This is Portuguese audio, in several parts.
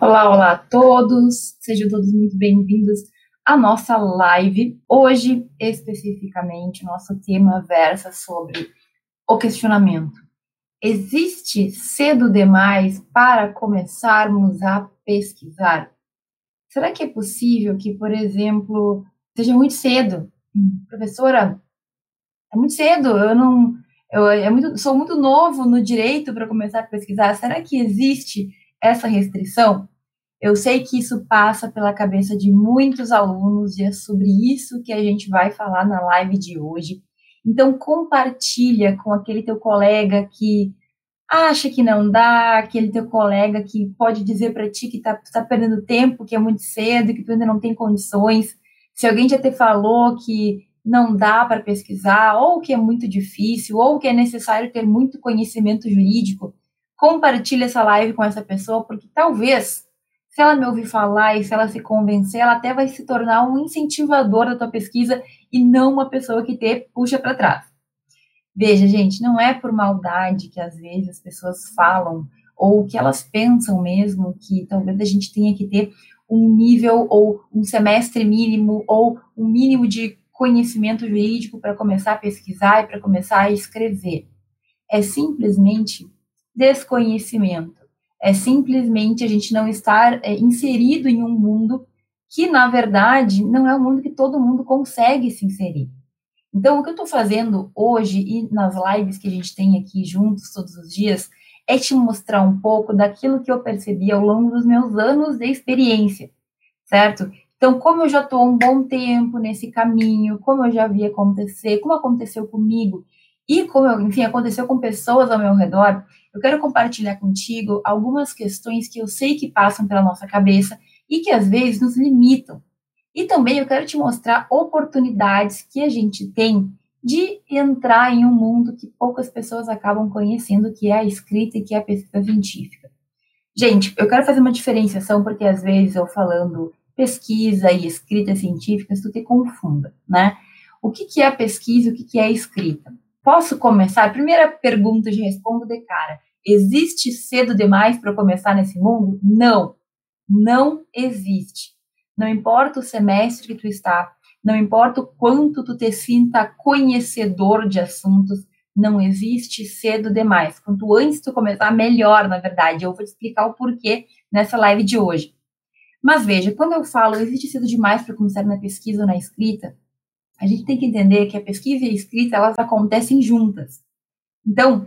Olá, olá a todos, sejam todos muito bem-vindos à nossa live. Hoje, especificamente, nosso tema versa sobre o questionamento. Existe cedo demais para começarmos a pesquisar? Será que é possível que, por exemplo, seja muito cedo? Professora, é muito cedo, eu não. Eu é sou muito novo no direito para começar a pesquisar. Será que existe essa restrição? Eu sei que isso passa pela cabeça de muitos alunos e é sobre isso que a gente vai falar na live de hoje. Então compartilha com aquele teu colega que acha que não dá, aquele teu colega que pode dizer para ti que tá, tá perdendo tempo, que é muito cedo, que tu ainda não tem condições. Se alguém já te falou que não dá para pesquisar, ou que é muito difícil, ou que é necessário ter muito conhecimento jurídico, compartilhe essa live com essa pessoa, porque talvez, se ela me ouvir falar e se ela se convencer, ela até vai se tornar um incentivador da tua pesquisa e não uma pessoa que te puxa para trás. Veja, gente, não é por maldade que às vezes as pessoas falam ou que elas pensam mesmo que talvez a gente tenha que ter um nível ou um semestre mínimo ou um mínimo de conhecimento jurídico para começar a pesquisar e para começar a escrever. É simplesmente desconhecimento. É simplesmente a gente não estar é, inserido em um mundo que, na verdade, não é um mundo que todo mundo consegue se inserir. Então, o que eu estou fazendo hoje e nas lives que a gente tem aqui juntos todos os dias é te mostrar um pouco daquilo que eu percebi ao longo dos meus anos de experiência, certo? Então, como eu já estou um bom tempo nesse caminho, como eu já vi acontecer, como aconteceu comigo e como, eu, enfim, aconteceu com pessoas ao meu redor, eu quero compartilhar contigo algumas questões que eu sei que passam pela nossa cabeça e que às vezes nos limitam. E também eu quero te mostrar oportunidades que a gente tem de entrar em um mundo que poucas pessoas acabam conhecendo, que é a escrita e que é a pesquisa científica. Gente, eu quero fazer uma diferenciação porque às vezes eu falando pesquisa e escrita científica, isso te confunda, né? O que, que é pesquisa e o que, que é escrita? Posso começar? Primeira pergunta, já respondo de cara. Existe cedo demais para começar nesse mundo? Não, não existe. Não importa o semestre que tu está, não importa o quanto tu te sinta conhecedor de assuntos, não existe cedo demais. Quanto antes tu começar, melhor, na verdade. Eu vou te explicar o porquê nessa live de hoje. Mas veja, quando eu falo existe cedo demais para começar na pesquisa ou na escrita, a gente tem que entender que a pesquisa e a escrita elas acontecem juntas. Então,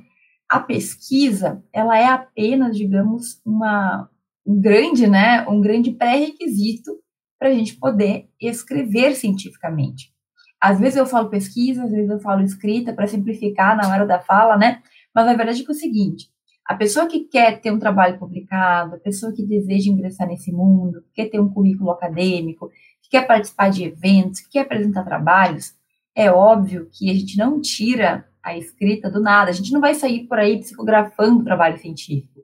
a pesquisa ela é apenas, digamos, uma um grande, né, um grande pré-requisito para a gente poder escrever cientificamente. Às vezes eu falo pesquisa, às vezes eu falo escrita para simplificar na hora da fala, né? Mas a verdade é que é o seguinte: a pessoa que quer ter um trabalho publicado, a pessoa que deseja ingressar nesse mundo, que quer ter um currículo acadêmico, quer participar de eventos, que quer apresentar trabalhos, é óbvio que a gente não tira a escrita do nada, a gente não vai sair por aí psicografando trabalho científico.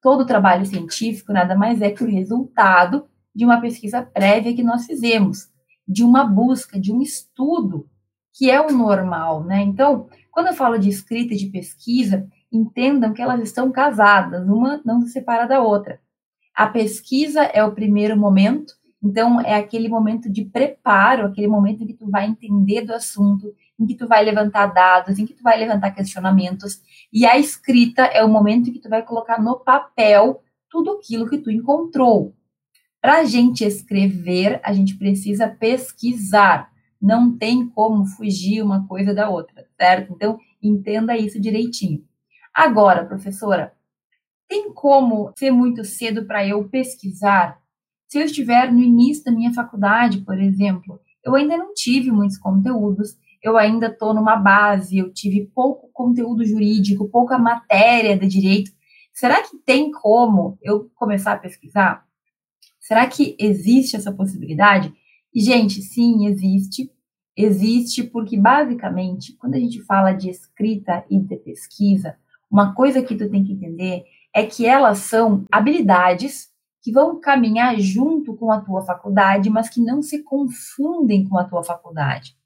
Todo trabalho científico nada mais é que o resultado de uma pesquisa prévia que nós fizemos, de uma busca, de um estudo, que é o normal, né? Então, quando eu falo de escrita e de pesquisa, entendam que elas estão casadas, uma não se separa da outra. A pesquisa é o primeiro momento então, é aquele momento de preparo, aquele momento em que tu vai entender do assunto, em que tu vai levantar dados, em que tu vai levantar questionamentos. E a escrita é o momento em que tu vai colocar no papel tudo aquilo que tu encontrou. Para a gente escrever, a gente precisa pesquisar. Não tem como fugir uma coisa da outra, certo? Então, entenda isso direitinho. Agora, professora, tem como ser muito cedo para eu pesquisar? Se eu estiver no início da minha faculdade, por exemplo, eu ainda não tive muitos conteúdos, eu ainda estou numa base, eu tive pouco conteúdo jurídico, pouca matéria de direito. Será que tem como eu começar a pesquisar? Será que existe essa possibilidade? E, gente, sim, existe. Existe porque, basicamente, quando a gente fala de escrita e de pesquisa, uma coisa que tu tem que entender é que elas são habilidades que vão caminhar junto com a tua faculdade, mas que não se confundem com a tua faculdade.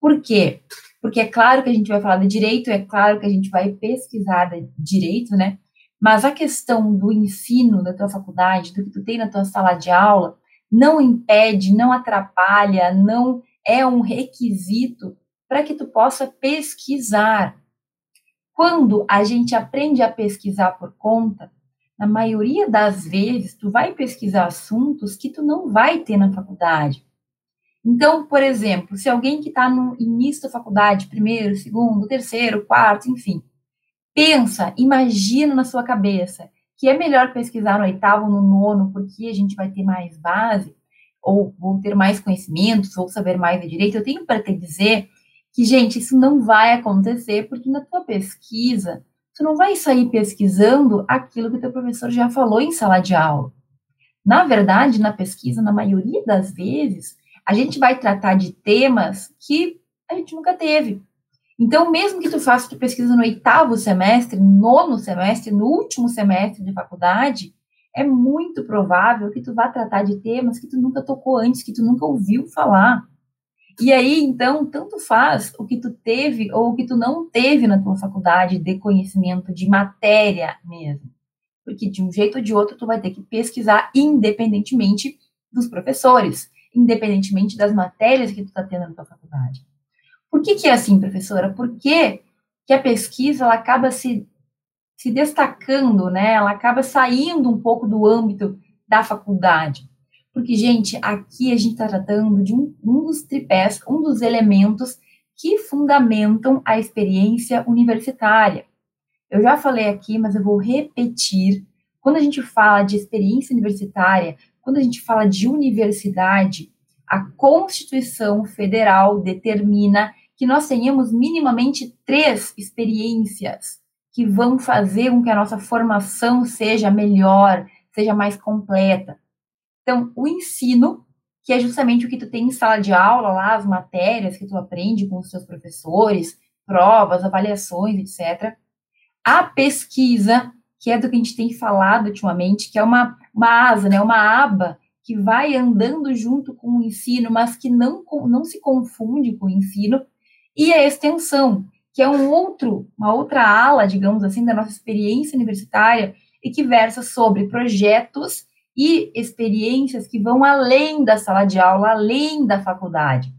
Por quê? Porque é claro que a gente vai falar de direito, é claro que a gente vai pesquisar de direito, né? Mas a questão do ensino da tua faculdade, do que tu tem na tua sala de aula, não impede, não atrapalha, não é um requisito para que tu possa pesquisar. Quando a gente aprende a pesquisar por conta, na maioria das vezes, tu vai pesquisar assuntos que tu não vai ter na faculdade. Então, por exemplo, se alguém que está no início da faculdade, primeiro, segundo, terceiro, quarto, enfim, pensa, imagina na sua cabeça que é melhor pesquisar no oitavo, no nono, porque a gente vai ter mais base, ou vou ter mais conhecimentos, ou saber mais de direito, eu tenho para te dizer que, gente, isso não vai acontecer, porque na tua pesquisa, tu não vai sair pesquisando aquilo que teu professor já falou em sala de aula. Na verdade, na pesquisa, na maioria das vezes, a gente vai tratar de temas que a gente nunca teve. Então, mesmo que tu faça tua pesquisa no oitavo semestre, nono semestre, no último semestre de faculdade, é muito provável que tu vá tratar de temas que tu nunca tocou antes, que tu nunca ouviu falar. E aí, então, tanto faz o que tu teve ou o que tu não teve na tua faculdade de conhecimento de matéria mesmo. Porque de um jeito ou de outro tu vai ter que pesquisar independentemente dos professores independentemente das matérias que tu está tendo na tua faculdade. Por que, que é assim, professora? Por que, que a pesquisa ela acaba se, se destacando, né? Ela acaba saindo um pouco do âmbito da faculdade. Porque, gente, aqui a gente está tratando de um, um dos tripés, um dos elementos que fundamentam a experiência universitária. Eu já falei aqui, mas eu vou repetir. Quando a gente fala de experiência universitária, quando a gente fala de universidade, a Constituição Federal determina que nós tenhamos minimamente três experiências que vão fazer com que a nossa formação seja melhor, seja mais completa. Então, o ensino, que é justamente o que tu tem em sala de aula, lá as matérias que tu aprende com os seus professores, provas, avaliações, etc. A pesquisa, que é do que a gente tem falado ultimamente, que é uma, uma asa, né, uma aba que vai andando junto com o ensino, mas que não, não se confunde com o ensino, e a extensão, que é um outro, uma outra ala, digamos assim, da nossa experiência universitária e que versa sobre projetos e experiências que vão além da sala de aula, além da faculdade.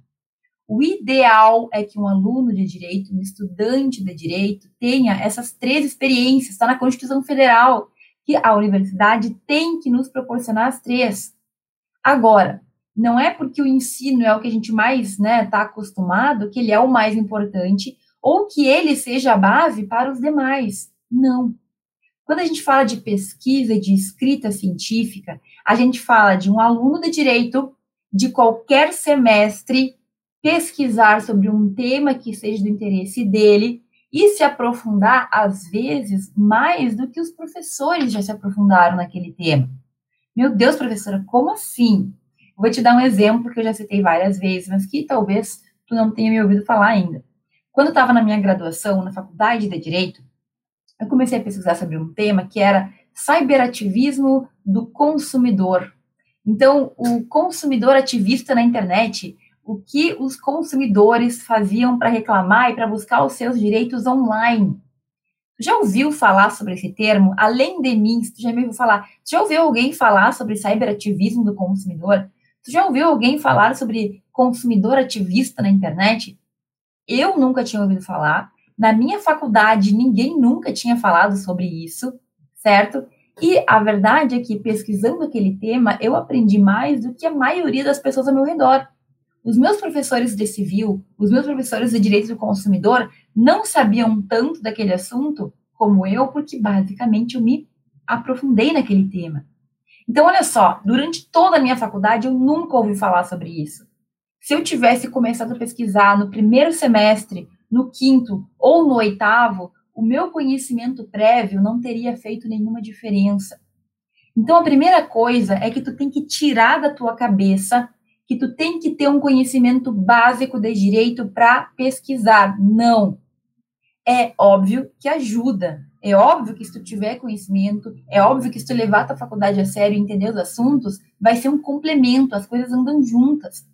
O ideal é que um aluno de direito, um estudante de direito, tenha essas três experiências. Está na Constituição Federal que a universidade tem que nos proporcionar as três. Agora, não é porque o ensino é o que a gente mais está né, tá acostumado que ele é o mais importante ou que ele seja a base para os demais. Não. Quando a gente fala de pesquisa e de escrita científica, a gente fala de um aluno de direito de qualquer semestre pesquisar sobre um tema que seja do interesse dele e se aprofundar, às vezes, mais do que os professores já se aprofundaram naquele tema. Meu Deus, professora, como assim? Vou te dar um exemplo que eu já citei várias vezes, mas que talvez tu não tenha me ouvido falar ainda. Quando eu estava na minha graduação, na faculdade de Direito, eu comecei a pesquisar sobre um tema que era cyberativismo do consumidor. Então, o consumidor ativista na internet o que os consumidores faziam para reclamar e para buscar os seus direitos online. Tu já ouviu falar sobre esse termo? Além de mim, tu já me ouviu falar? Tu já ouviu alguém falar sobre cyberativismo do consumidor? Tu já ouviu alguém falar sobre consumidor ativista na internet? Eu nunca tinha ouvido falar. Na minha faculdade, ninguém nunca tinha falado sobre isso, certo? E a verdade é que, pesquisando aquele tema, eu aprendi mais do que a maioria das pessoas ao meu redor. Os meus professores de civil, os meus professores de direito do consumidor não sabiam tanto daquele assunto como eu, porque basicamente eu me aprofundei naquele tema. Então, olha só, durante toda a minha faculdade eu nunca ouvi falar sobre isso. Se eu tivesse começado a pesquisar no primeiro semestre, no quinto ou no oitavo, o meu conhecimento prévio não teria feito nenhuma diferença. Então, a primeira coisa é que tu tem que tirar da tua cabeça que tu tem que ter um conhecimento básico de direito para pesquisar. Não. É óbvio que ajuda. É óbvio que se tu tiver conhecimento, é óbvio que se tu levar a tua faculdade a sério e entender os assuntos, vai ser um complemento, as coisas andam juntas.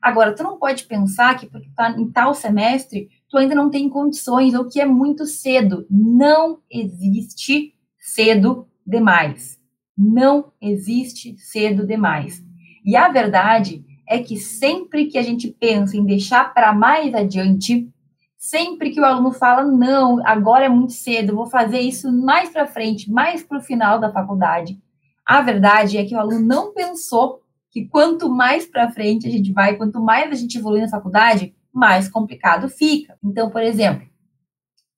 Agora, tu não pode pensar que porque tá em tal semestre, tu ainda não tem condições ou que é muito cedo. Não existe cedo demais. Não existe cedo demais. E a verdade é que sempre que a gente pensa em deixar para mais adiante, sempre que o aluno fala, não, agora é muito cedo, vou fazer isso mais para frente, mais para o final da faculdade, a verdade é que o aluno não pensou que quanto mais para frente a gente vai, quanto mais a gente evolui na faculdade, mais complicado fica. Então, por exemplo,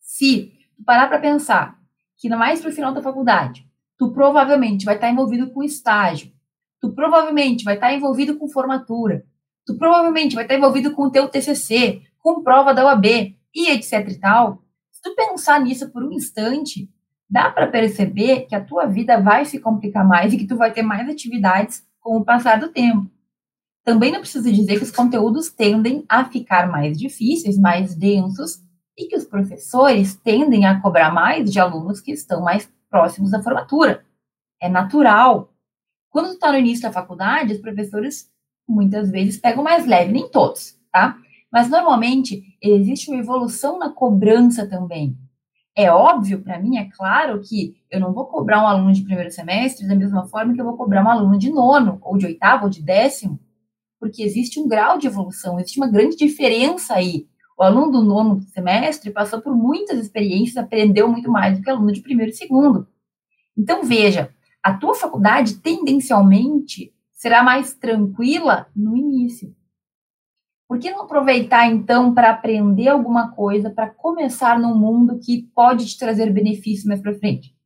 se tu parar para pensar que mais para o final da faculdade, tu provavelmente vai estar envolvido com estágio, tu provavelmente vai estar envolvido com formatura, tu provavelmente vai estar envolvido com o teu TCC, com prova da UAB e etc e tal. Se tu pensar nisso por um instante, dá para perceber que a tua vida vai se complicar mais e que tu vai ter mais atividades com o passar do tempo. Também não preciso dizer que os conteúdos tendem a ficar mais difíceis, mais densos, e que os professores tendem a cobrar mais de alunos que estão mais próximos da formatura. É natural. Quando está no início da faculdade, os professores muitas vezes pegam mais leve, nem todos, tá? Mas normalmente existe uma evolução na cobrança também. É óbvio para mim, é claro que eu não vou cobrar um aluno de primeiro semestre da mesma forma que eu vou cobrar um aluno de nono, ou de oitavo, ou de décimo, porque existe um grau de evolução, existe uma grande diferença aí. O aluno do nono semestre passou por muitas experiências, aprendeu muito mais do que o aluno de primeiro e segundo. Então, veja, a tua faculdade tendencialmente será mais tranquila no início. Por que não aproveitar então para aprender alguma coisa, para começar num mundo que pode te trazer benefícios mais para frente?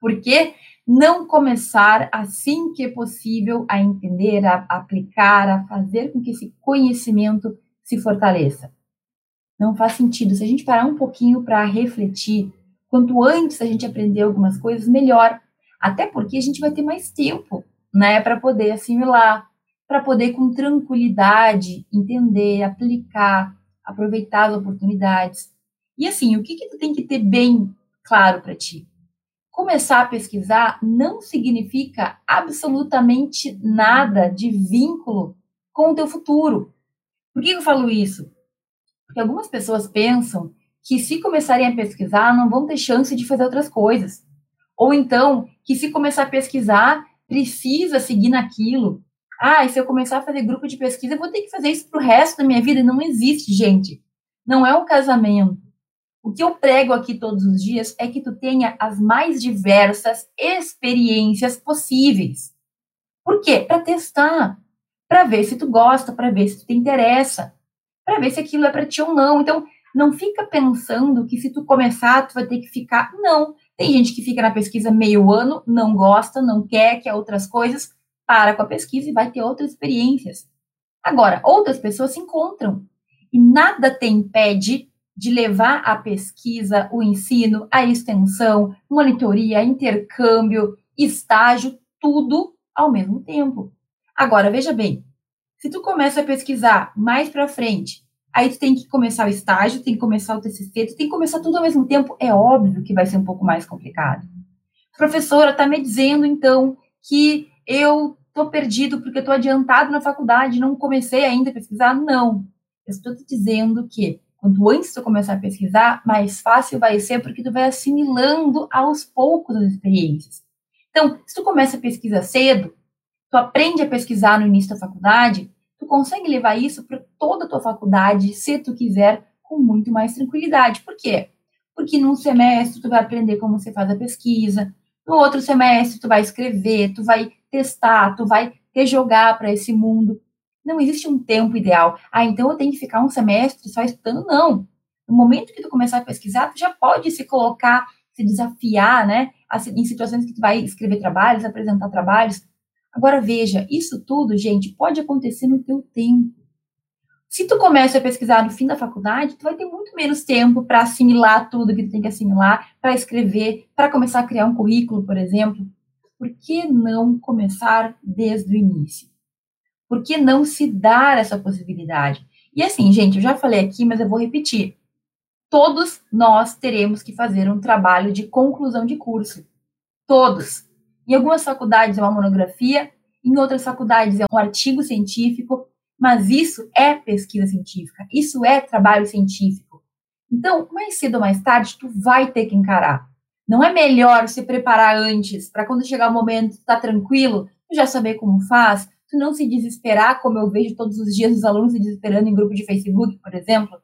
Por que não começar assim que é possível a entender, a aplicar, a fazer com que esse conhecimento se fortaleça? Não faz sentido. Se a gente parar um pouquinho para refletir, quanto antes a gente aprender algumas coisas, melhor. Até porque a gente vai ter mais tempo, né, para poder assimilar, para poder com tranquilidade entender, aplicar, aproveitar as oportunidades. E assim, o que que tu tem que ter bem claro para ti? Começar a pesquisar não significa absolutamente nada de vínculo com o teu futuro. Por que eu falo isso? Porque algumas pessoas pensam que se começarem a pesquisar, não vão ter chance de fazer outras coisas. Ou então, que se começar a pesquisar, precisa seguir naquilo. Ah, e se eu começar a fazer grupo de pesquisa, eu vou ter que fazer isso pro resto da minha vida. Não existe, gente. Não é um casamento. O que eu prego aqui todos os dias é que tu tenha as mais diversas experiências possíveis. Por quê? Para testar, para ver se tu gosta, para ver se tu te interessa, para ver se aquilo é para ti ou não. Então, não fica pensando que se tu começar, tu vai ter que ficar. Não. Tem gente que fica na pesquisa meio ano, não gosta, não quer, quer outras coisas para com a pesquisa e vai ter outras experiências. Agora, outras pessoas se encontram e nada te impede de levar a pesquisa, o ensino, a extensão, monitoria, intercâmbio, estágio, tudo ao mesmo tempo. Agora, veja bem, se tu começa a pesquisar mais para frente, aí tu tem que começar o estágio, tem que começar o TCC, tu tem que começar tudo ao mesmo tempo, é óbvio que vai ser um pouco mais complicado. Professora está me dizendo, então, que eu estou perdido porque estou adiantado na faculdade, não comecei ainda a pesquisar. Não. Eu estou te dizendo que quanto antes tu começar a pesquisar, mais fácil vai ser porque tu vai assimilando aos poucos as experiências. Então, se tu começa a pesquisa cedo, tu aprende a pesquisar no início da faculdade, tu consegue levar isso para toda a tua faculdade, se tu quiser, com muito mais tranquilidade. Por quê? Porque num semestre tu vai aprender como você faz a pesquisa, no outro semestre tu vai escrever, tu vai testar, tu vai te jogar para esse mundo. Não existe um tempo ideal. Ah, então eu tenho que ficar um semestre só estudando. Não. No momento que tu começar a pesquisar, tu já pode se colocar, se desafiar, né? Em situações que tu vai escrever trabalhos, apresentar trabalhos. Agora veja, isso tudo, gente, pode acontecer no teu tempo. Se tu começa a pesquisar no fim da faculdade, tu vai ter muito menos tempo para assimilar tudo que tu tem que assimilar, para escrever, para começar a criar um currículo, por exemplo por que não começar desde o início? Por que não se dar essa possibilidade? E assim, gente, eu já falei aqui, mas eu vou repetir. Todos nós teremos que fazer um trabalho de conclusão de curso. Todos. Em algumas faculdades é uma monografia, em outras faculdades é um artigo científico, mas isso é pesquisa científica, isso é trabalho científico. Então, mais cedo ou mais tarde, tu vai ter que encarar. Não é melhor se preparar antes, para quando chegar o momento, tá tranquilo, já saber como faz, tu não se desesperar, como eu vejo todos os dias os alunos se desesperando em grupo de Facebook, por exemplo?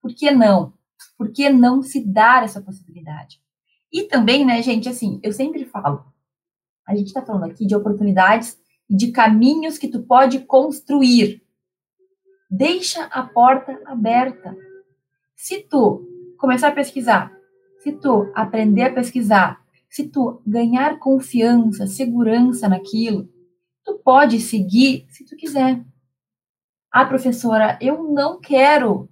Por que não? Por que não se dar essa possibilidade? E também, né, gente, assim, eu sempre falo, a gente está falando aqui de oportunidades e de caminhos que tu pode construir. Deixa a porta aberta. Se tu começar a pesquisar, se tu aprender a pesquisar, se tu ganhar confiança, segurança naquilo, tu pode seguir se tu quiser. Ah, professora, eu não quero.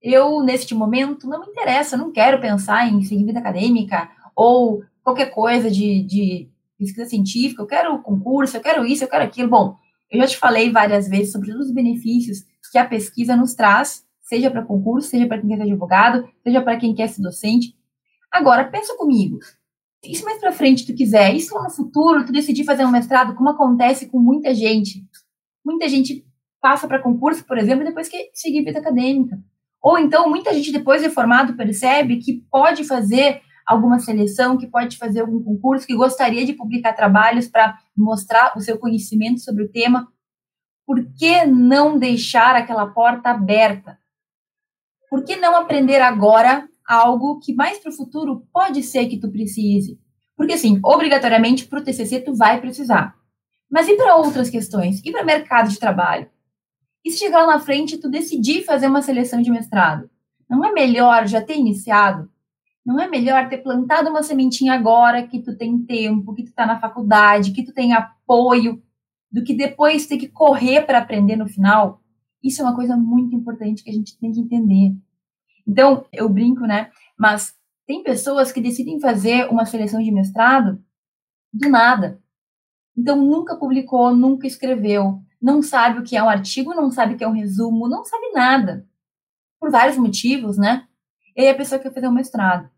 Eu, neste momento, não me interessa, não quero pensar em seguir vida acadêmica ou qualquer coisa de, de pesquisa científica, eu quero concurso, eu quero isso, eu quero aquilo. Bom, eu já te falei várias vezes sobre os benefícios que a pesquisa nos traz, seja para concurso, seja para quem quer ser advogado, seja para quem quer ser docente. Agora, pensa comigo, se mais para frente tu quiser, se lá no futuro tu decidir fazer um mestrado, como acontece com muita gente? Muita gente passa para concurso, por exemplo, depois quer seguir vida acadêmica. Ou então, muita gente depois de formado percebe que pode fazer alguma seleção, que pode fazer algum concurso, que gostaria de publicar trabalhos para mostrar o seu conhecimento sobre o tema. Por que não deixar aquela porta aberta? Por que não aprender agora algo que mais para o futuro pode ser que tu precise. Porque, assim, obrigatoriamente para o TCC tu vai precisar. Mas e para outras questões? E para mercado de trabalho? E se chegar lá na frente tu decidir fazer uma seleção de mestrado? Não é melhor já ter iniciado? Não é melhor ter plantado uma sementinha agora que tu tem tempo, que tu está na faculdade, que tu tem apoio, do que depois ter que correr para aprender no final? Isso é uma coisa muito importante que a gente tem que entender. Então, eu brinco, né? Mas tem pessoas que decidem fazer uma seleção de mestrado do nada. Então, nunca publicou, nunca escreveu, não sabe o que é um artigo, não sabe o que é um resumo, não sabe nada. Por vários motivos, né? E aí a pessoa quer fazer um mestrado.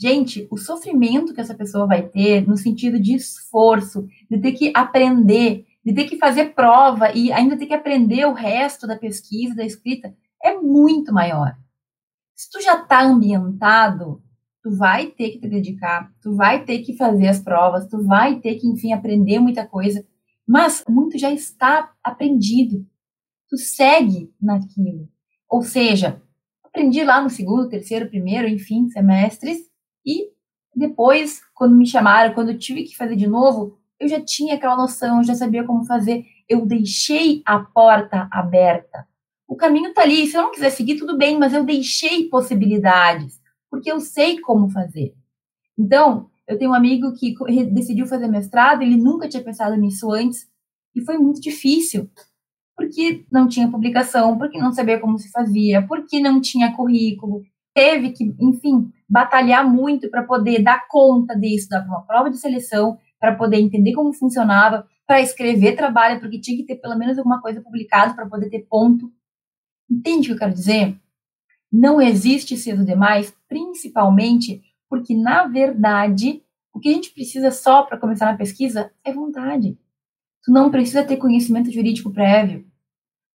Gente, o sofrimento que essa pessoa vai ter no sentido de esforço, de ter que aprender, de ter que fazer prova e ainda ter que aprender o resto da pesquisa, da escrita, é muito maior. Se tu já está ambientado, tu vai ter que te dedicar, tu vai ter que fazer as provas, tu vai ter que, enfim, aprender muita coisa, mas muito já está aprendido. Tu segue naquilo. Ou seja, aprendi lá no segundo, terceiro, primeiro, enfim, semestres, e depois, quando me chamaram, quando eu tive que fazer de novo, eu já tinha aquela noção, já sabia como fazer, eu deixei a porta aberta o caminho está ali. Se eu não quiser seguir, tudo bem, mas eu deixei possibilidades, porque eu sei como fazer. Então, eu tenho um amigo que decidiu fazer mestrado, ele nunca tinha pensado nisso antes, e foi muito difícil, porque não tinha publicação, porque não sabia como se fazia, porque não tinha currículo, teve que, enfim, batalhar muito para poder dar conta disso, dar uma prova de seleção, para poder entender como funcionava, para escrever trabalho, porque tinha que ter pelo menos alguma coisa publicada para poder ter ponto. Entende o que eu quero dizer? Não existe cedo demais, principalmente porque, na verdade, o que a gente precisa só para começar na pesquisa é vontade. Tu não precisa ter conhecimento jurídico prévio.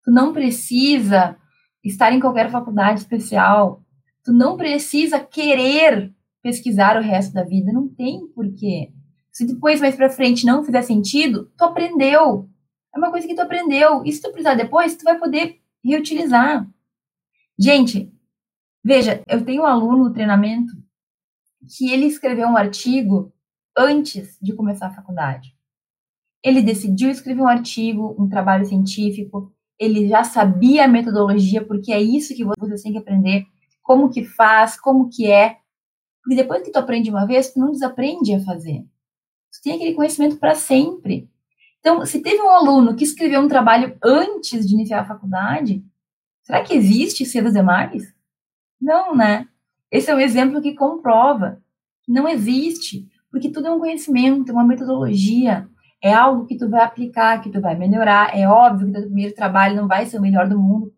Tu não precisa estar em qualquer faculdade especial. Tu não precisa querer pesquisar o resto da vida. Não tem porquê. Se depois, mais para frente, não fizer sentido, tu aprendeu. É uma coisa que tu aprendeu. E se tu precisar depois, tu vai poder reutilizar. Gente, veja, eu tenho um aluno no treinamento que ele escreveu um artigo antes de começar a faculdade. Ele decidiu escrever um artigo, um trabalho científico, ele já sabia a metodologia, porque é isso que você tem que aprender, como que faz, como que é. Porque depois que tu aprende uma vez, tu não desaprende a fazer. Tu tem aquele conhecimento para sempre. Então, se teve um aluno que escreveu um trabalho antes de iniciar a faculdade, será que existe cedo demais? Não, né? Esse é um exemplo que comprova que não existe, porque tudo é um conhecimento, uma metodologia, é algo que tu vai aplicar, que tu vai melhorar. É óbvio que teu primeiro trabalho não vai ser o melhor do mundo,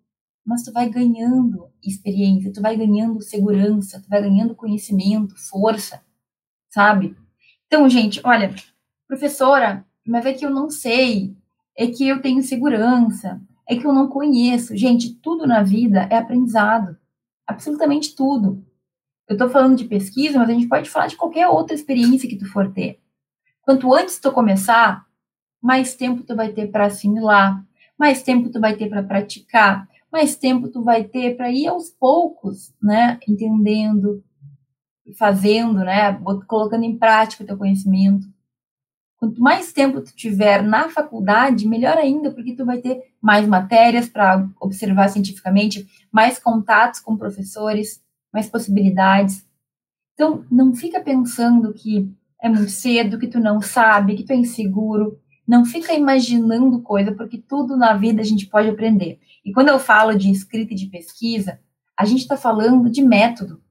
mas tu vai ganhando experiência, tu vai ganhando segurança, tu vai ganhando conhecimento, força, sabe? Então, gente, olha, professora, mas é que eu não sei, é que eu tenho segurança, é que eu não conheço. Gente, tudo na vida é aprendizado. Absolutamente tudo. Eu estou falando de pesquisa, mas a gente pode falar de qualquer outra experiência que tu for ter. Quanto antes tu começar, mais tempo tu vai ter para assimilar, mais tempo tu vai ter para praticar, mais tempo tu vai ter para ir aos poucos, né, entendendo, fazendo, né, colocando em prática o teu conhecimento. Quanto mais tempo tu tiver na faculdade, melhor ainda, porque tu vai ter mais matérias para observar cientificamente, mais contatos com professores, mais possibilidades. Então, não fica pensando que é muito cedo, que tu não sabe, que tu é inseguro. Não fica imaginando coisa, porque tudo na vida a gente pode aprender. E quando eu falo de escrita e de pesquisa, a gente está falando de método.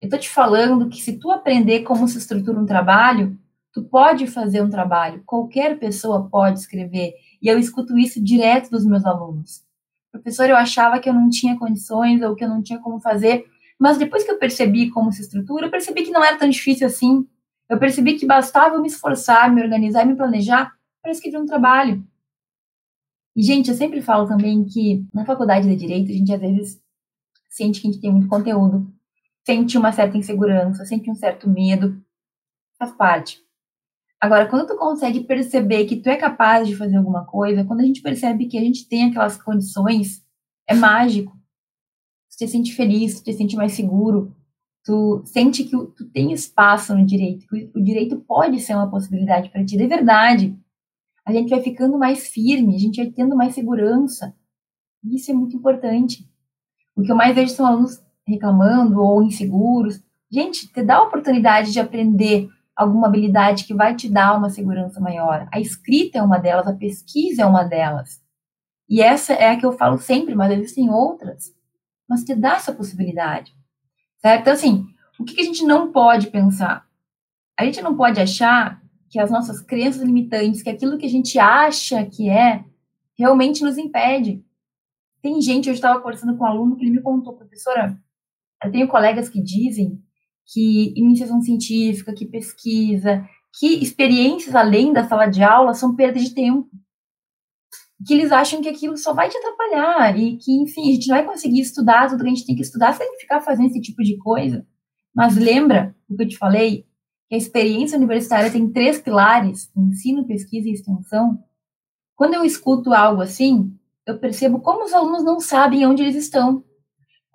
Eu estou te falando que se tu aprender como se estrutura um trabalho, tu pode fazer um trabalho. Qualquer pessoa pode escrever. E eu escuto isso direto dos meus alunos. Professor, eu achava que eu não tinha condições ou que eu não tinha como fazer, mas depois que eu percebi como se estrutura, eu percebi que não era tão difícil assim. Eu percebi que bastava eu me esforçar, me organizar e me planejar para escrever um trabalho. E, gente, eu sempre falo também que na faculdade de Direito, a gente às vezes sente que a gente tem muito conteúdo, sente uma certa insegurança, sente um certo medo, faz parte. Agora, quando tu consegue perceber que tu é capaz de fazer alguma coisa, quando a gente percebe que a gente tem aquelas condições, é mágico. Tu te sente feliz, tu te sente mais seguro, tu sente que tu tem espaço no direito, que o direito pode ser uma possibilidade para ti, de verdade. A gente vai ficando mais firme, a gente vai tendo mais segurança. Isso é muito importante. O que eu mais vejo são alunos reclamando ou inseguros. Gente, te dá a oportunidade de aprender alguma habilidade que vai te dar uma segurança maior. A escrita é uma delas, a pesquisa é uma delas. E essa é a que eu falo sempre, mas existem outras. Mas te dá essa possibilidade. Certo? Então, assim, o que, a gente não pode pensar? A gente não pode achar que as nossas crenças limitantes, que aquilo que a gente acha que é, realmente nos impede. Tem gente, eu estava conversando com um aluno que ele me contou, professora, eu tenho colegas que dizem que iniciação científica, que pesquisa, que experiências além da sala de aula são perda de tempo. Que eles acham que aquilo só vai te atrapalhar e que, enfim, a gente não vai conseguir estudar tudo que a gente tem que estudar sem ficar fazendo esse tipo de coisa. Mas lembra o que eu te falei? Que a experiência universitária tem três pilares: ensino, pesquisa e extensão. Quando eu escuto algo assim, eu percebo como os alunos não sabem onde eles estão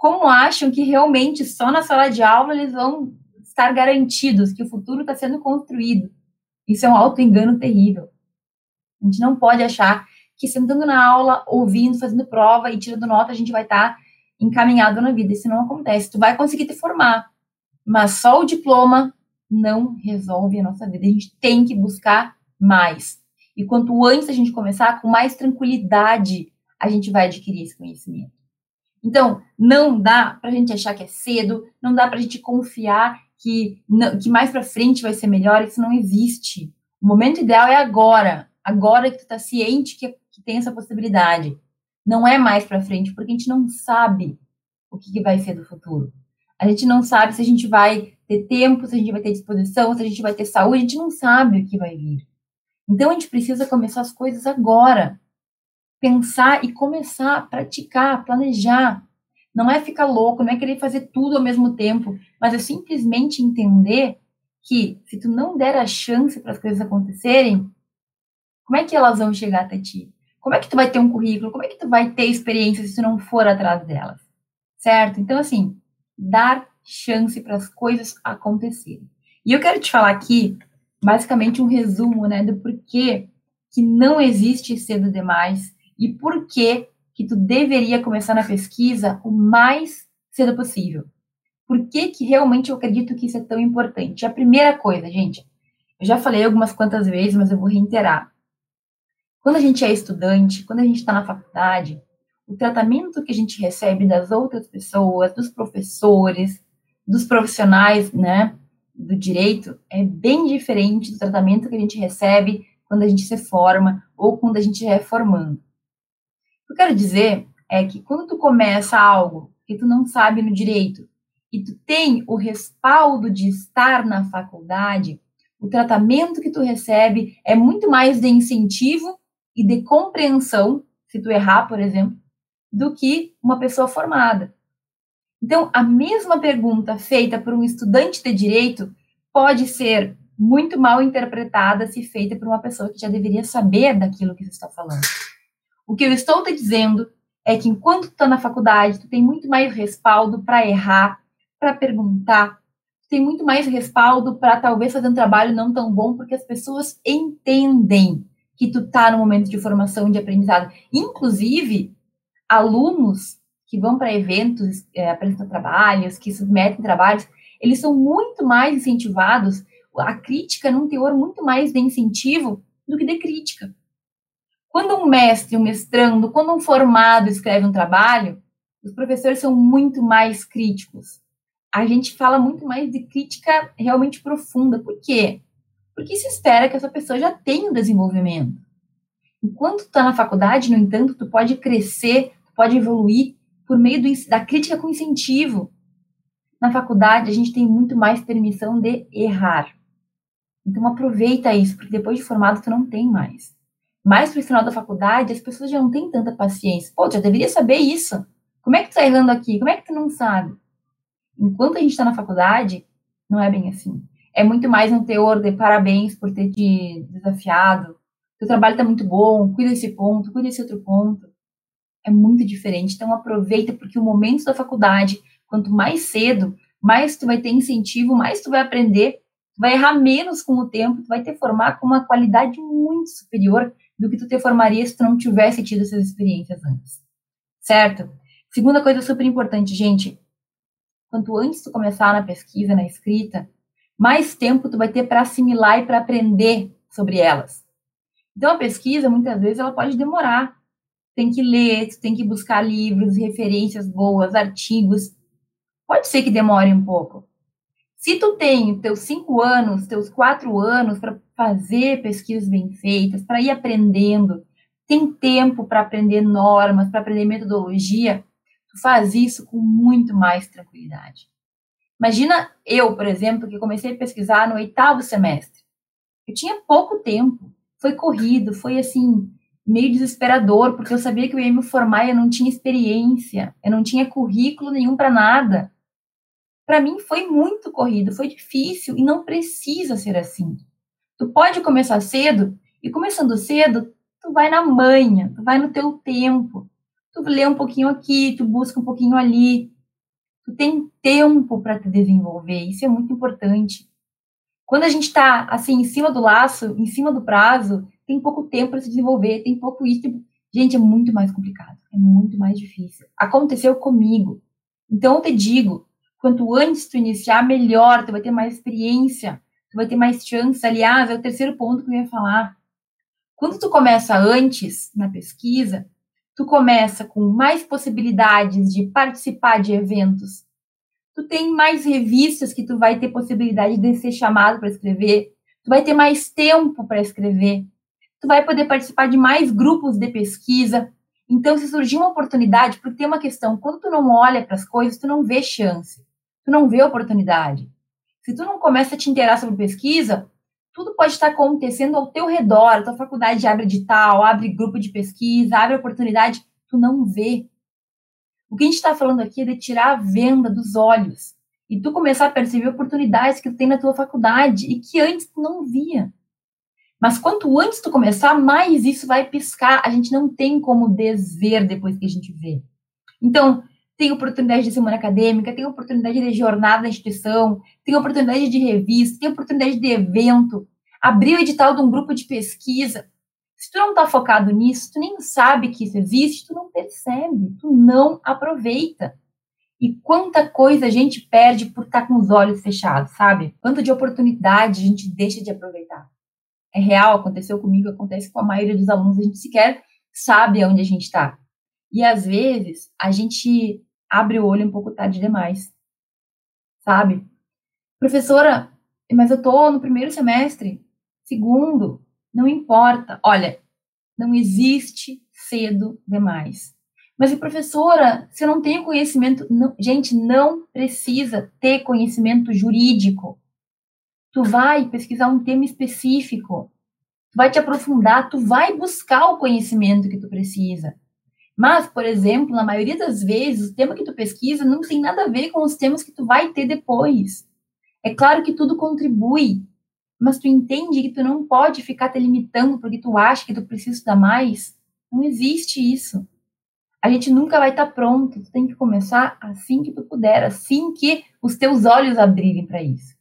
como acham que realmente só na sala de aula eles vão estar garantidos que o futuro está sendo construído. Isso é um auto-engano terrível. A gente não pode achar que sentando na aula, ouvindo, fazendo prova e tirando nota, a gente vai estar tá encaminhado na vida. Isso não acontece. Tu vai conseguir te formar, mas só o diploma não resolve a nossa vida. A gente tem que buscar mais. E quanto antes a gente começar, com mais tranquilidade a gente vai adquirir esse conhecimento. Então, não dá para a gente achar que é cedo, não dá para a gente confiar que, que mais para frente vai ser melhor, isso não existe. O momento ideal é agora, agora que tu está ciente que, que, tem essa possibilidade. Não é mais para frente, porque a gente não sabe o que, que vai ser do futuro. A gente não sabe se a gente vai ter tempo, se a gente vai ter disposição, se a gente vai ter saúde, a gente não sabe o que vai vir. Então a gente precisa começar as coisas agora pensar e começar a praticar, planejar. Não é ficar louco, não é querer fazer tudo ao mesmo tempo, mas é simplesmente entender que se tu não der a chance para as coisas acontecerem, como é que elas vão chegar até ti? Como é que tu vai ter um currículo? Como é que tu vai ter experiência se tu não for atrás delas? Certo? Então, assim, dar chance para as coisas acontecerem. E eu quero te falar aqui, basicamente, um resumo, né, do porquê que não existe cedo demais e por que que tu deveria começar na pesquisa o mais cedo possível. Por que que realmente eu acredito que isso é tão importante? A primeira coisa, gente, eu já falei algumas quantas vezes, mas eu vou reiterar. Quando a gente é estudante, quando a gente está na faculdade, o tratamento que a gente recebe das outras pessoas, dos professores, dos profissionais, né, do direito, é bem diferente do tratamento que a gente recebe quando a gente se forma ou quando a gente é formando. Eu quero dizer é que quando tu começa algo que tu não sabe no direito e tu tem o respaldo de estar na faculdade, o tratamento que tu recebe é muito mais de incentivo e de compreensão, se tu errar, por exemplo, do que uma pessoa formada. Então, a mesma pergunta feita por um estudante de direito pode ser muito mal interpretada se feita por uma pessoa que já deveria saber daquilo que você está falando. O que eu estou te dizendo é que enquanto tu está na faculdade, tu tem muito mais respaldo para errar, para perguntar, tu tem muito mais respaldo para talvez fazer um trabalho não tão bom, porque as pessoas entendem que tu está no momento de formação de aprendizado. Inclusive, alunos que vão para eventos, é, apresentam trabalhos, que submetem trabalhos, eles são muito mais incentivados a crítica num teor muito mais de incentivo do que de crítica. Quando um mestre, um mestrando, quando um formado escreve um trabalho, os professores são muito mais críticos. A gente fala muito mais de crítica realmente profunda. Por quê? Porque se espera que essa pessoa já tenha um desenvolvimento. Enquanto está na faculdade, no entanto, tu pode crescer, tu pode evoluir por meio do, da crítica com incentivo. Na faculdade, a gente tem muito mais permissão de errar. Então aproveita isso, porque depois de formado tu não tem mais. Mais pro final da faculdade, as pessoas já não têm tanta paciência. Pô, já deveria saber isso. Como é que tu tá errando aqui? Como é que tu não sabe? Enquanto a gente está na faculdade, não é bem assim. É muito mais um teor de parabéns por ter te desafiado. Teu trabalho tá muito bom, cuida desse ponto, cuida desse outro ponto. É muito diferente. Então aproveita, porque o momento da faculdade, quanto mais cedo, mais tu vai ter incentivo, mais tu vai aprender tu vai errar menos com o tempo, tu vai te formar com uma qualidade muito superior do que tu te formaria se tu não tivesse tido essas experiências antes. Certo? Segunda coisa super importante, gente. Quanto antes tu começar na pesquisa, na escrita, mais tempo tu vai ter para assimilar e para aprender sobre elas. Então a pesquisa, muitas vezes, ela pode demorar. Tem que ler, tu tem que buscar livros, referências boas, artigos. Pode ser que demore um pouco. Se tu tem teus cinco anos, teus quatro anos para fazer pesquisas bem feitas, para ir aprendendo, tem tempo para aprender normas, para aprender metodologia, tu faz isso com muito mais tranquilidade. Imagina eu, por exemplo, que comecei a pesquisar no oitavo semestre. Eu tinha pouco tempo, foi corrido, foi assim, meio desesperador, porque eu sabia que eu ia me formar e eu não tinha experiência, eu não tinha currículo nenhum para nada para mim foi muito corrido, foi difícil e não precisa ser assim. Tu pode começar cedo e começando cedo, tu vai na manha, tu vai no teu tempo. Tu lê um pouquinho aqui, tu busca um pouquinho ali. Tu tem tempo para te desenvolver, isso é muito importante. Quando a gente está assim em cima do laço, em cima do prazo, tem pouco tempo para se desenvolver, tem pouco isso. Gente, é muito mais complicado, é muito mais difícil. Aconteceu comigo. Então eu te digo, Quanto antes tu iniciar, melhor, tu vai ter mais experiência, vai ter mais chances. Aliás, é o terceiro ponto que eu ia falar. Quando tu começa antes na pesquisa, tu começa com mais possibilidades de participar de eventos. Tu tem mais revistas que tu vai ter possibilidade de ser chamado para escrever. Tu vai ter mais tempo para escrever. Tu vai poder participar de mais grupos de pesquisa. Então, se surgir uma oportunidade, porque tem uma questão, quando tu não olha para as coisas, tu não vê chance tu não vê oportunidade. Se tu não começa a te inteirar sobre pesquisa, tudo pode estar acontecendo ao teu redor. A tua faculdade abre edital, abre grupo de pesquisa, abre oportunidade, tu não vê. O que a gente está falando aqui é de tirar a venda dos olhos e tu começar a perceber oportunidades que tu tem na tua faculdade e que antes tu não via. Mas quanto antes tu começar, mais isso vai piscar. A gente não tem como desver depois que a gente vê. Então, tem oportunidade de semana acadêmica, tem oportunidade de jornada na instituição, tem oportunidade de revista, tem oportunidade de evento, abrir o edital de um grupo de pesquisa. Se tu não está focado nisso, tu nem sabe que isso existe, tu não percebe, tu não aproveita. E quanta coisa a gente perde por estar tá com os olhos fechados, sabe? Quanto de oportunidade a gente deixa de aproveitar. É real, aconteceu comigo, acontece com a maioria dos alunos, a gente sequer sabe aonde a gente está. E às vezes a gente abre o olho um pouco tarde demais. Sabe? Professora, mas eu tô no primeiro semestre, segundo, não importa. Olha, não existe cedo demais. Mas, professora, se eu não tenho conhecimento, não, gente, não precisa ter conhecimento jurídico. Tu vai pesquisar um tema específico, tu vai te aprofundar, tu vai buscar o conhecimento que tu precisa. Mas, por exemplo, na maioria das vezes, o tema que tu pesquisa não tem nada a ver com os temas que tu vai ter depois. É claro que tudo contribui, mas tu entende que tu não pode ficar te limitando porque tu acha que tu precisa estudar mais. Não existe isso. A gente nunca vai estar pronto. Tu tem que começar assim que tu puder, assim que os teus olhos abrirem para isso.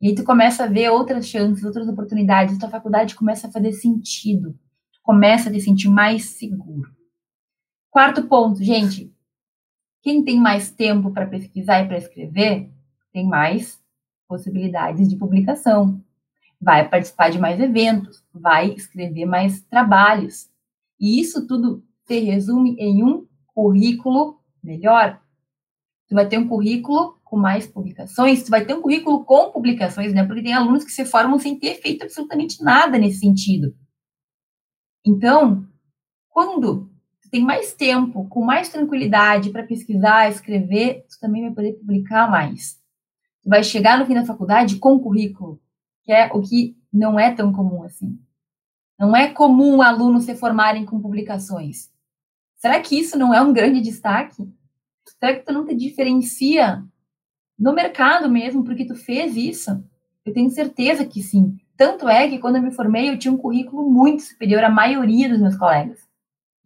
E aí tu começa a ver outras chances, outras oportunidades, tua faculdade começa a fazer sentido. Tu começa a te sentir mais seguro. Quarto ponto, gente. Quem tem mais tempo para pesquisar e para escrever, tem mais possibilidades de publicação. Vai participar de mais eventos, vai escrever mais trabalhos. E isso tudo se resume em um currículo melhor. Tu vai ter um currículo com mais publicações, tu vai ter um currículo com publicações, né? Porque tem alunos que se formam sem ter feito absolutamente nada nesse sentido. Então, quando tu tem mais tempo, com mais tranquilidade para pesquisar, escrever, tu também vai poder publicar mais. Tu vai chegar no fim da faculdade com currículo, que é o que não é tão comum assim. Não é comum alunos se formarem com publicações. Será que isso não é um grande destaque? Será que tu não te diferencia no mercado mesmo porque tu fez isso? Eu tenho certeza que sim. Tanto é que quando eu me formei, eu tinha um currículo muito superior à maioria dos meus colegas.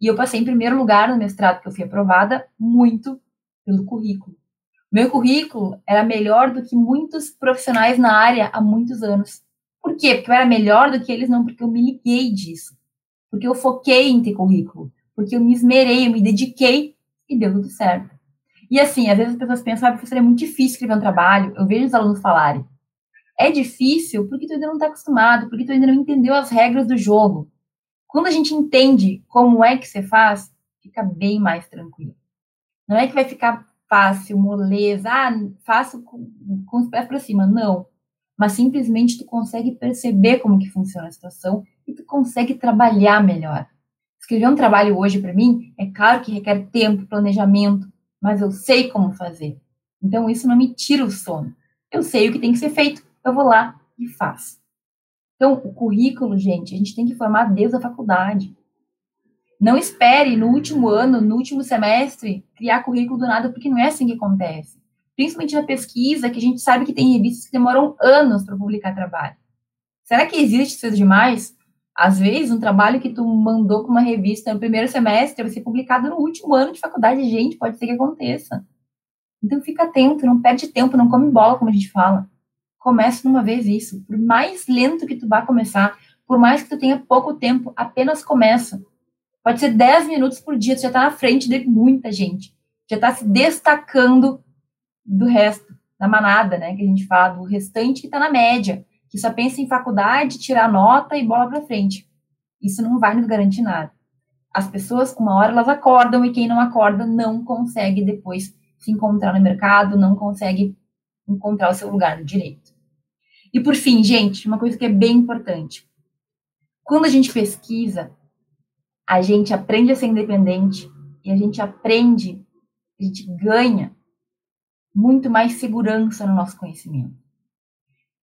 E eu passei em primeiro lugar no mestrado, que eu fui aprovada muito pelo currículo. Meu currículo era melhor do que muitos profissionais na área há muitos anos. Por quê? Porque eu era melhor do que eles, não porque eu me liguei disso. Porque eu foquei em ter currículo. Porque eu me esmerei, eu me dediquei e deu tudo certo. E assim, às vezes as pessoas pensam, ah, professor, é muito difícil escrever um trabalho. Eu vejo os alunos falarem. É difícil porque tu ainda não está acostumado, porque tu ainda não entendeu as regras do jogo. Quando a gente entende como é que você faz, fica bem mais tranquilo. Não é que vai ficar fácil, moleza, ah, faço com, com os pés para cima. Não. Mas simplesmente tu consegue perceber como que funciona a situação e tu consegue trabalhar melhor. Escrever um trabalho hoje para mim, é claro que requer tempo, planejamento, mas eu sei como fazer. Então isso não me tira o sono. Eu sei o que tem que ser feito, eu vou lá e faço. Então, o currículo, gente, a gente tem que formar desde a faculdade. Não espere no último ano, no último semestre, criar currículo do nada, porque não é assim que acontece. Principalmente na pesquisa, que a gente sabe que tem revistas que demoram anos para publicar trabalho. Será que existe cedo demais? Às vezes, um trabalho que tu mandou para uma revista no primeiro semestre vai ser publicado no último ano de faculdade. Gente, pode ser que aconteça. Então, fica atento, não perde tempo, não come bola, como a gente fala. Comece numa vez isso. Por mais lento que tu vá começar, por mais que tu tenha pouco tempo, apenas começa. Pode ser 10 minutos por dia, tu já está na frente de muita gente. Já está se destacando do resto, da manada, né? Que a gente fala, do restante que está na média que só pensa em faculdade, tirar nota e bola para frente. Isso não vai nos garantir nada. As pessoas, uma hora, elas acordam e quem não acorda não consegue depois se encontrar no mercado, não consegue encontrar o seu lugar no direito. E por fim, gente, uma coisa que é bem importante. Quando a gente pesquisa, a gente aprende a ser independente e a gente aprende, a gente ganha muito mais segurança no nosso conhecimento.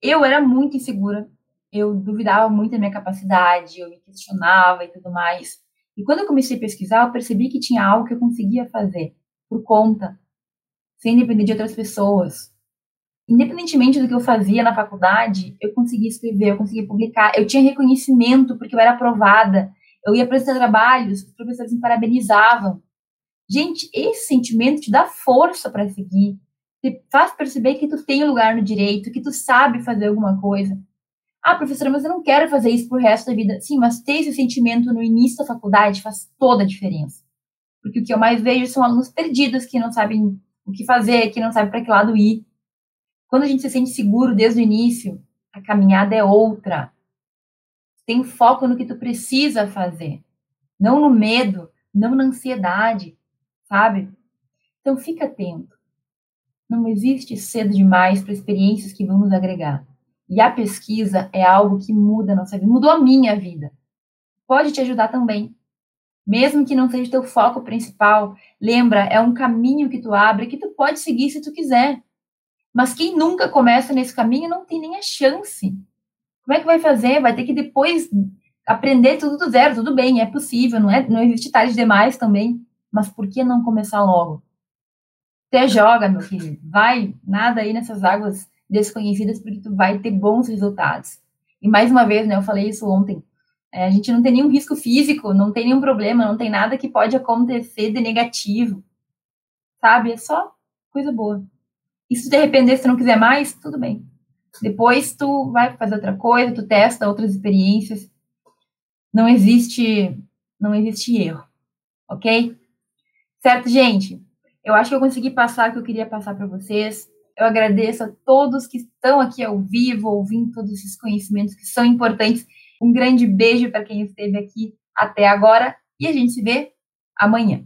Eu era muito insegura, eu duvidava muito da minha capacidade, eu me questionava e tudo mais. E quando eu comecei a pesquisar, eu percebi que tinha algo que eu conseguia fazer por conta, sem depender de outras pessoas. Independentemente do que eu fazia na faculdade, eu conseguia escrever, eu conseguia publicar, eu tinha reconhecimento porque eu era aprovada, eu ia apresentar trabalhos, os professores me parabenizavam. Gente, esse sentimento te dá força para seguir, te faz perceber que tu tem lugar no direito, que tu sabe fazer alguma coisa. Ah, professora, mas eu não quero fazer isso pro resto da vida. Sim, mas ter esse sentimento no início da faculdade faz toda a diferença. Porque o que eu mais vejo são alunos perdidos que não sabem o que fazer, que não sabem para que lado ir. Quando a gente se sente seguro desde o início, a caminhada é outra. Tem foco no que tu precisa fazer, não no medo, não na ansiedade, sabe? Então fica atento. Não existe cedo demais para experiências que vão nos agregar. E a pesquisa é algo que muda a nossa vida, mudou a minha vida. Pode te ajudar também. Mesmo que não seja teu foco principal, lembra, é um caminho que tu abre que tu pode seguir se tu quiser. Mas quem nunca começa nesse caminho não tem nem a chance. Como é que vai fazer? Vai ter que depois aprender tudo do zero, tudo bem, é possível, não, é, não existe tarde demais também, mas por que não começar logo? Até joga, meu querido, vai, nada aí nessas águas desconhecidas, porque tu vai ter bons resultados. E mais uma vez, né, eu falei isso ontem, é, a gente não tem nenhum risco físico, não tem nenhum problema, não tem nada que pode acontecer de negativo, sabe? É só coisa boa. E se tu te arrepender, se não quiser mais, tudo bem. Depois tu vai fazer outra coisa, tu testa outras experiências. Não existe, não existe erro, ok? Certo, gente? Eu acho que eu consegui passar o que eu queria passar para vocês. Eu agradeço a todos que estão aqui ao vivo, ouvindo todos esses conhecimentos que são importantes. Um grande beijo para quem esteve aqui até agora e a gente se vê amanhã.